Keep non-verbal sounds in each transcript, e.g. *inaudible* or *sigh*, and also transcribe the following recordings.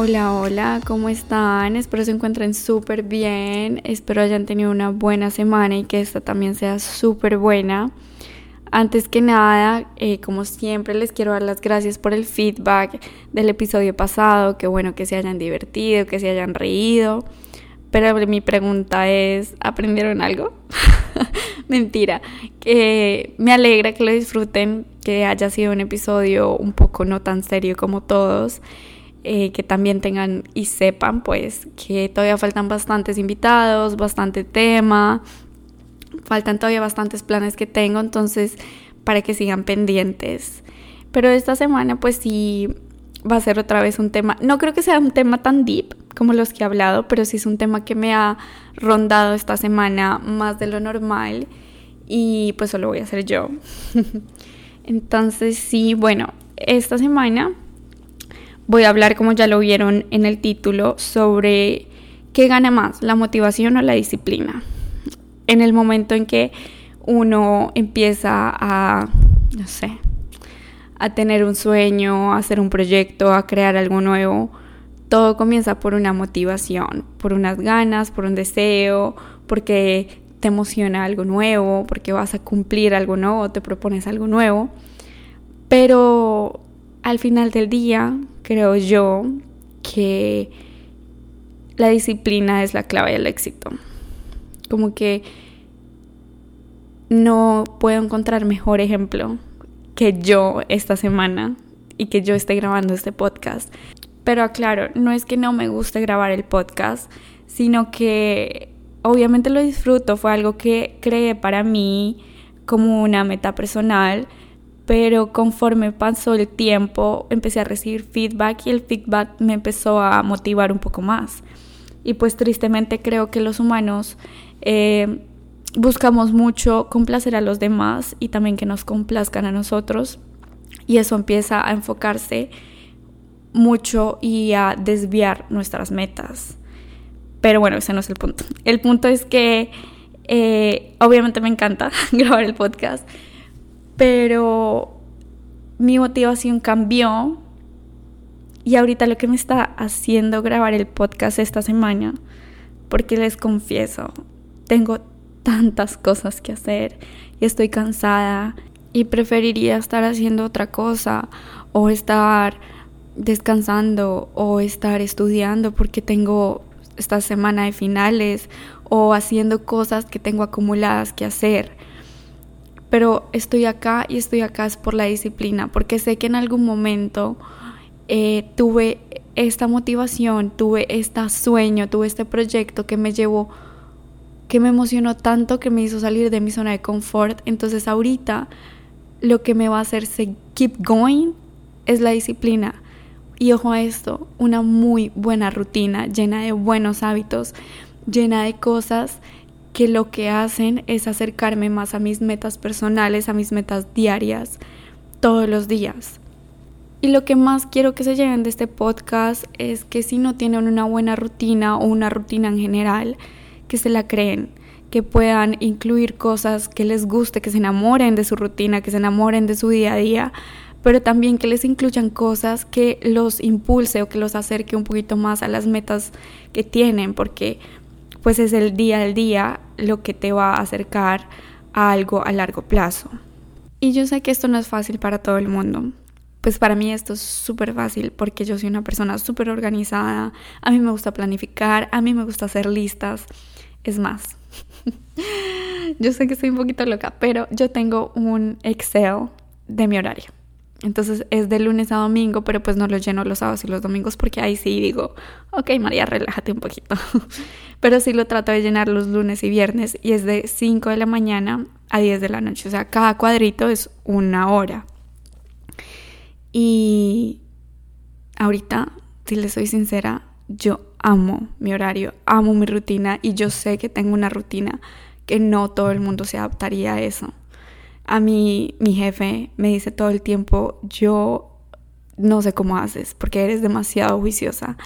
Hola, hola, ¿cómo están? Espero se encuentren súper bien, espero hayan tenido una buena semana y que esta también sea súper buena. Antes que nada, eh, como siempre, les quiero dar las gracias por el feedback del episodio pasado, que bueno que se hayan divertido, que se hayan reído. Pero mi pregunta es, ¿aprendieron algo? *laughs* Mentira, que me alegra que lo disfruten, que haya sido un episodio un poco no tan serio como todos. Eh, que también tengan y sepan pues que todavía faltan bastantes invitados, bastante tema, faltan todavía bastantes planes que tengo, entonces para que sigan pendientes. Pero esta semana pues sí va a ser otra vez un tema, no creo que sea un tema tan deep como los que he hablado, pero sí es un tema que me ha rondado esta semana más de lo normal y pues solo voy a hacer yo. *laughs* Entonces sí, bueno, esta semana voy a hablar, como ya lo vieron en el título, sobre qué gana más, la motivación o la disciplina. En el momento en que uno empieza a, no sé, a tener un sueño, a hacer un proyecto, a crear algo nuevo, todo comienza por una motivación, por unas ganas, por un deseo, porque te emociona algo nuevo, porque vas a cumplir algo nuevo, te propones algo nuevo. Pero al final del día, creo yo que la disciplina es la clave del éxito. Como que no puedo encontrar mejor ejemplo que yo esta semana y que yo esté grabando este podcast. Pero aclaro, no es que no me guste grabar el podcast, sino que obviamente lo disfruto, fue algo que creé para mí como una meta personal pero conforme pasó el tiempo empecé a recibir feedback y el feedback me empezó a motivar un poco más. Y pues tristemente creo que los humanos eh, buscamos mucho complacer a los demás y también que nos complazcan a nosotros y eso empieza a enfocarse mucho y a desviar nuestras metas. Pero bueno, ese no es el punto. El punto es que eh, obviamente me encanta *laughs* grabar el podcast pero mi motivación cambió y ahorita lo que me está haciendo grabar el podcast esta semana, porque les confieso, tengo tantas cosas que hacer y estoy cansada y preferiría estar haciendo otra cosa o estar descansando o estar estudiando porque tengo esta semana de finales o haciendo cosas que tengo acumuladas que hacer pero estoy acá y estoy acá es por la disciplina, porque sé que en algún momento eh, tuve esta motivación, tuve este sueño, tuve este proyecto que me llevó, que me emocionó tanto, que me hizo salir de mi zona de confort. Entonces ahorita lo que me va a hacer se keep going es la disciplina. Y ojo a esto, una muy buena rutina llena de buenos hábitos, llena de cosas que lo que hacen es acercarme más a mis metas personales, a mis metas diarias, todos los días. Y lo que más quiero que se lleven de este podcast es que si no tienen una buena rutina o una rutina en general, que se la creen, que puedan incluir cosas que les guste, que se enamoren de su rutina, que se enamoren de su día a día, pero también que les incluyan cosas que los impulse o que los acerque un poquito más a las metas que tienen, porque pues es el día al día lo que te va a acercar a algo a largo plazo. Y yo sé que esto no es fácil para todo el mundo. Pues para mí esto es súper fácil porque yo soy una persona súper organizada, a mí me gusta planificar, a mí me gusta hacer listas. Es más, *laughs* yo sé que estoy un poquito loca, pero yo tengo un Excel de mi horario. Entonces es de lunes a domingo, pero pues no lo lleno los sábados y los domingos porque ahí sí digo, ok María, relájate un poquito. *laughs* pero sí lo trato de llenar los lunes y viernes y es de 5 de la mañana a 10 de la noche. O sea, cada cuadrito es una hora. Y ahorita, si les soy sincera, yo amo mi horario, amo mi rutina y yo sé que tengo una rutina que no todo el mundo se adaptaría a eso. A mí, mi jefe me dice todo el tiempo, yo no sé cómo haces, porque eres demasiado juiciosa.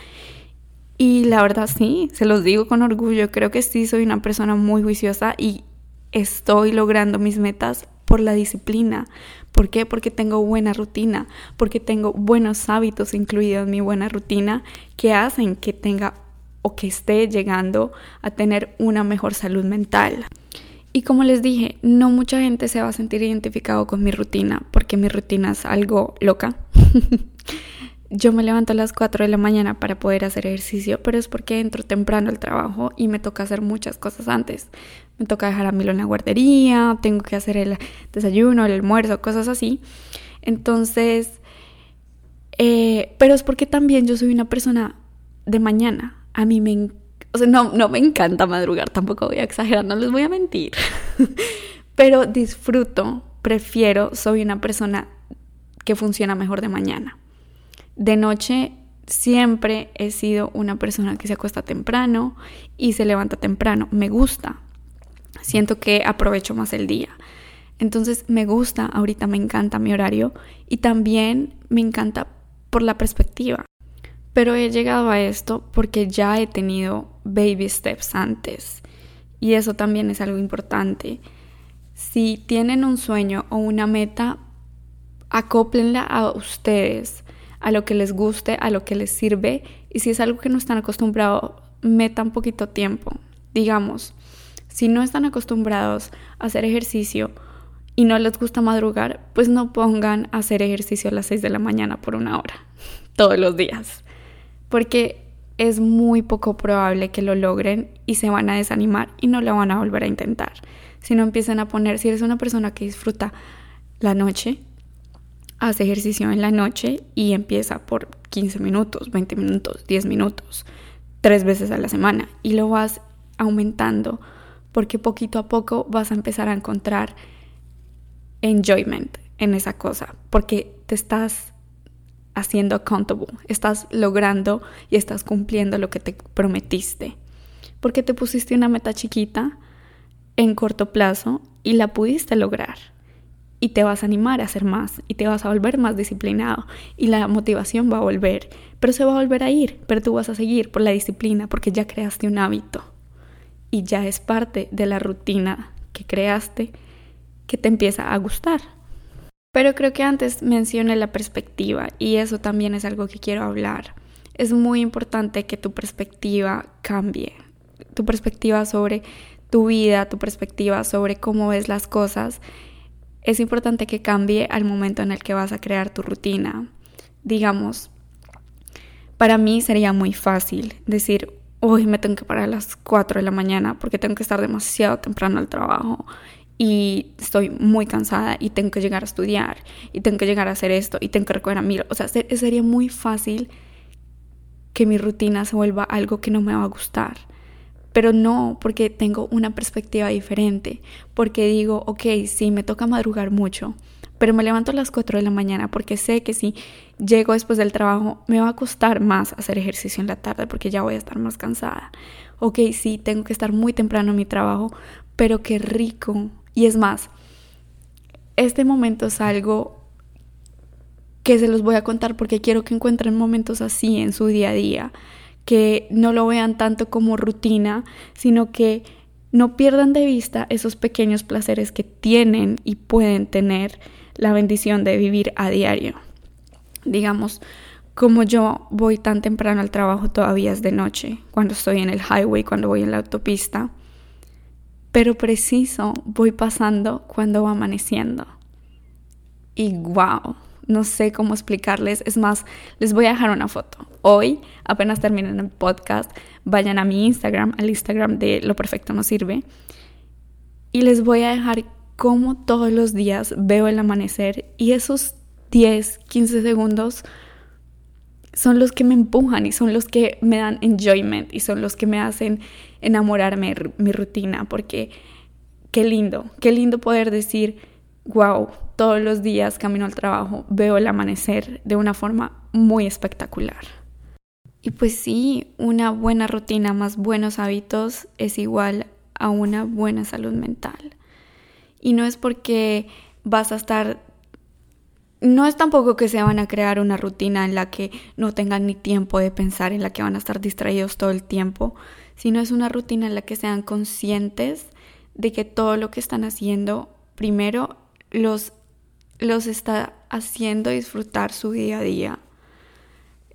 Y la verdad sí, se los digo con orgullo, creo que sí soy una persona muy juiciosa y estoy logrando mis metas por la disciplina. ¿Por qué? Porque tengo buena rutina, porque tengo buenos hábitos incluidos en mi buena rutina que hacen que tenga o que esté llegando a tener una mejor salud mental. Y como les dije, no mucha gente se va a sentir identificado con mi rutina, porque mi rutina es algo loca. *laughs* Yo me levanto a las 4 de la mañana para poder hacer ejercicio, pero es porque entro temprano al trabajo y me toca hacer muchas cosas antes. Me toca dejar a Milo en la guardería, tengo que hacer el desayuno, el almuerzo, cosas así. Entonces, eh, pero es porque también yo soy una persona de mañana. A mí me o sea, no, no me encanta madrugar, tampoco voy a exagerar, no les voy a mentir. *laughs* Pero disfruto, prefiero, soy una persona que funciona mejor de mañana. De noche siempre he sido una persona que se acuesta temprano y se levanta temprano. Me gusta. Siento que aprovecho más el día. Entonces me gusta, ahorita me encanta mi horario y también me encanta por la perspectiva. Pero he llegado a esto porque ya he tenido baby steps antes. Y eso también es algo importante. Si tienen un sueño o una meta, acóplenla a ustedes, a lo que les guste, a lo que les sirve. Y si es algo que no están acostumbrados, metan poquito tiempo. Digamos, si no están acostumbrados a hacer ejercicio y no les gusta madrugar, pues no pongan a hacer ejercicio a las 6 de la mañana por una hora, *laughs* todos los días porque es muy poco probable que lo logren y se van a desanimar y no lo van a volver a intentar. Si no empiezan a poner, si eres una persona que disfruta la noche, hace ejercicio en la noche y empieza por 15 minutos, 20 minutos, 10 minutos, tres veces a la semana y lo vas aumentando porque poquito a poco vas a empezar a encontrar enjoyment en esa cosa, porque te estás haciendo accountable, estás logrando y estás cumpliendo lo que te prometiste. Porque te pusiste una meta chiquita en corto plazo y la pudiste lograr. Y te vas a animar a hacer más y te vas a volver más disciplinado y la motivación va a volver, pero se va a volver a ir, pero tú vas a seguir por la disciplina porque ya creaste un hábito y ya es parte de la rutina que creaste que te empieza a gustar. Pero creo que antes mencioné la perspectiva y eso también es algo que quiero hablar. Es muy importante que tu perspectiva cambie, tu perspectiva sobre tu vida, tu perspectiva sobre cómo ves las cosas. Es importante que cambie al momento en el que vas a crear tu rutina. Digamos, para mí sería muy fácil decir, hoy me tengo que parar a las 4 de la mañana porque tengo que estar demasiado temprano al trabajo y estoy muy cansada y tengo que llegar a estudiar y tengo que llegar a hacer esto y tengo que recoger a Milo. O sea, sería muy fácil que mi rutina se vuelva algo que no me va a gustar. Pero no, porque tengo una perspectiva diferente. Porque digo, ok, sí, me toca madrugar mucho, pero me levanto a las 4 de la mañana porque sé que si llego después del trabajo me va a costar más hacer ejercicio en la tarde porque ya voy a estar más cansada. Ok, sí, tengo que estar muy temprano en mi trabajo, pero qué rico y es más, este momento es algo que se los voy a contar porque quiero que encuentren momentos así en su día a día, que no lo vean tanto como rutina, sino que no pierdan de vista esos pequeños placeres que tienen y pueden tener la bendición de vivir a diario. Digamos, como yo voy tan temprano al trabajo todavía es de noche, cuando estoy en el highway, cuando voy en la autopista, pero preciso voy pasando cuando va amaneciendo. Y wow, no sé cómo explicarles. Es más, les voy a dejar una foto. Hoy, apenas terminen el podcast, vayan a mi Instagram, al Instagram de Lo Perfecto No Sirve, y les voy a dejar cómo todos los días veo el amanecer y esos 10, 15 segundos son los que me empujan y son los que me dan enjoyment y son los que me hacen enamorarme mi rutina, porque qué lindo, qué lindo poder decir, wow, todos los días camino al trabajo, veo el amanecer de una forma muy espectacular. Y pues sí, una buena rutina más buenos hábitos es igual a una buena salud mental. Y no es porque vas a estar no es tampoco que se van a crear una rutina en la que no tengan ni tiempo de pensar, en la que van a estar distraídos todo el tiempo, sino es una rutina en la que sean conscientes de que todo lo que están haciendo, primero, los, los está haciendo disfrutar su día a día.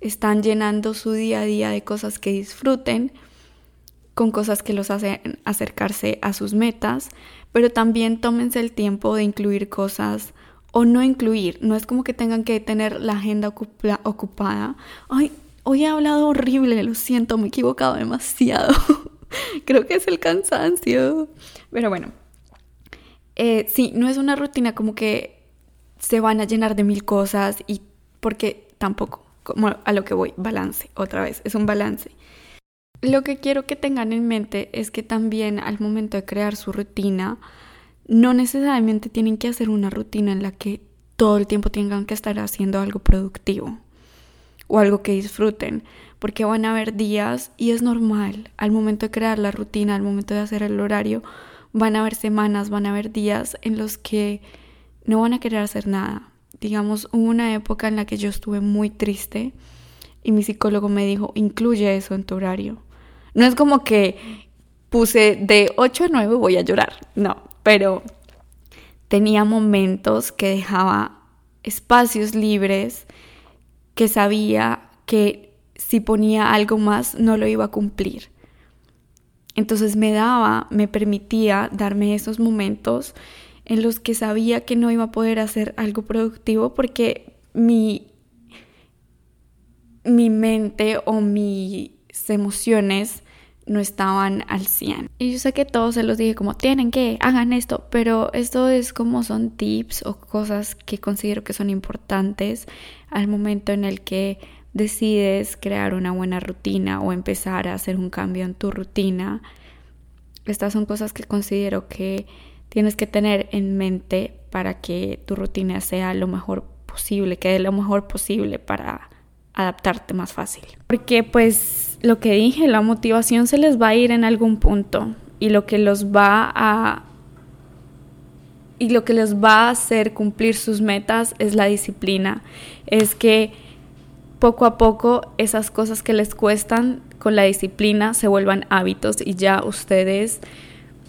Están llenando su día a día de cosas que disfruten, con cosas que los hacen acercarse a sus metas, pero también tómense el tiempo de incluir cosas o no incluir. No es como que tengan que tener la agenda ocupada. Ay, hoy he hablado horrible, lo siento, me he equivocado demasiado. *laughs* Creo que es el cansancio. Pero bueno, eh, sí, no es una rutina como que se van a llenar de mil cosas y porque tampoco, como a lo que voy, balance, otra vez, es un balance. Lo que quiero que tengan en mente es que también al momento de crear su rutina, no necesariamente tienen que hacer una rutina en la que todo el tiempo tengan que estar haciendo algo productivo o algo que disfruten, porque van a haber días y es normal, al momento de crear la rutina, al momento de hacer el horario, van a haber semanas, van a haber días en los que no van a querer hacer nada. Digamos, hubo una época en la que yo estuve muy triste y mi psicólogo me dijo, incluye eso en tu horario. No es como que puse de 8 a 9 voy a llorar, no, pero tenía momentos que dejaba espacios libres que sabía que si ponía algo más no lo iba a cumplir. Entonces me daba, me permitía darme esos momentos en los que sabía que no iba a poder hacer algo productivo porque mi, mi mente o mis emociones no estaban al 100. Y yo sé que todos se los dije como tienen que, hagan esto, pero esto es como son tips o cosas que considero que son importantes al momento en el que decides crear una buena rutina o empezar a hacer un cambio en tu rutina. Estas son cosas que considero que tienes que tener en mente para que tu rutina sea lo mejor posible, que dé lo mejor posible para adaptarte más fácil. Porque pues lo que dije, la motivación se les va a ir en algún punto y lo que los va a y lo que les va a hacer cumplir sus metas es la disciplina. Es que poco a poco esas cosas que les cuestan con la disciplina se vuelvan hábitos y ya ustedes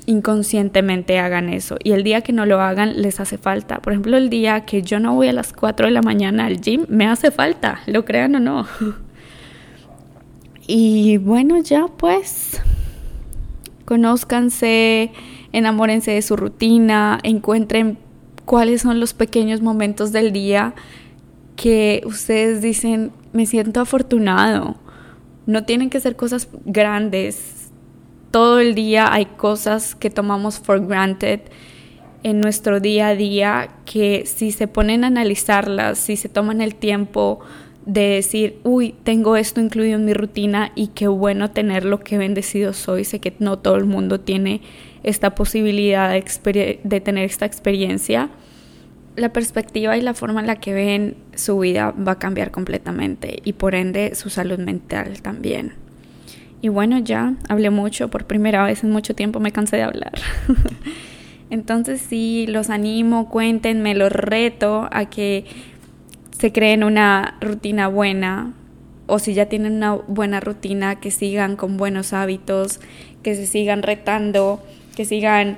inconscientemente hagan eso. Y el día que no lo hagan, les hace falta. Por ejemplo, el día que yo no voy a las 4 de la mañana al gym, me hace falta, lo crean o no. *laughs* Y bueno, ya pues, conózcanse, enamórense de su rutina, encuentren cuáles son los pequeños momentos del día que ustedes dicen, me siento afortunado. No tienen que ser cosas grandes, todo el día hay cosas que tomamos for granted en nuestro día a día que si se ponen a analizarlas, si se toman el tiempo de decir, uy, tengo esto incluido en mi rutina y qué bueno tenerlo, qué bendecido soy, sé que no todo el mundo tiene esta posibilidad de, de tener esta experiencia, la perspectiva y la forma en la que ven su vida va a cambiar completamente y por ende su salud mental también. Y bueno, ya hablé mucho, por primera vez en mucho tiempo me cansé de hablar. *laughs* Entonces sí, los animo, cuéntenme, los reto a que se creen una rutina buena o si ya tienen una buena rutina, que sigan con buenos hábitos, que se sigan retando, que sigan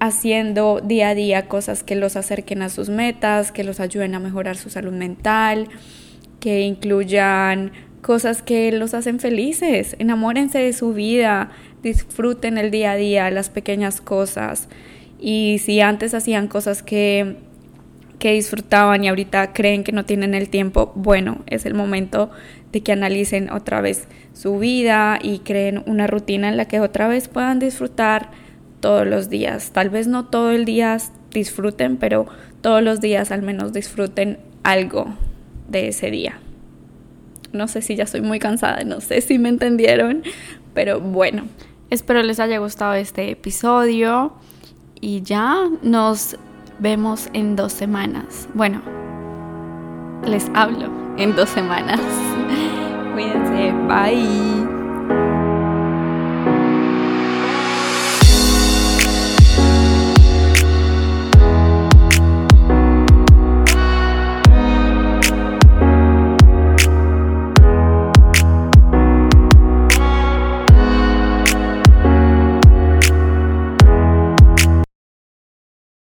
haciendo día a día cosas que los acerquen a sus metas, que los ayuden a mejorar su salud mental, que incluyan cosas que los hacen felices, enamórense de su vida, disfruten el día a día, las pequeñas cosas. Y si antes hacían cosas que, que disfrutaban y ahorita creen que no tienen el tiempo, bueno, es el momento de que analicen otra vez su vida y creen una rutina en la que otra vez puedan disfrutar todos los días. Tal vez no todo el día disfruten, pero todos los días al menos disfruten algo de ese día. No sé si ya estoy muy cansada, no sé si me entendieron, pero bueno, espero les haya gustado este episodio y ya nos vemos en dos semanas. Bueno, les hablo en dos semanas. *laughs* Cuídense, bye.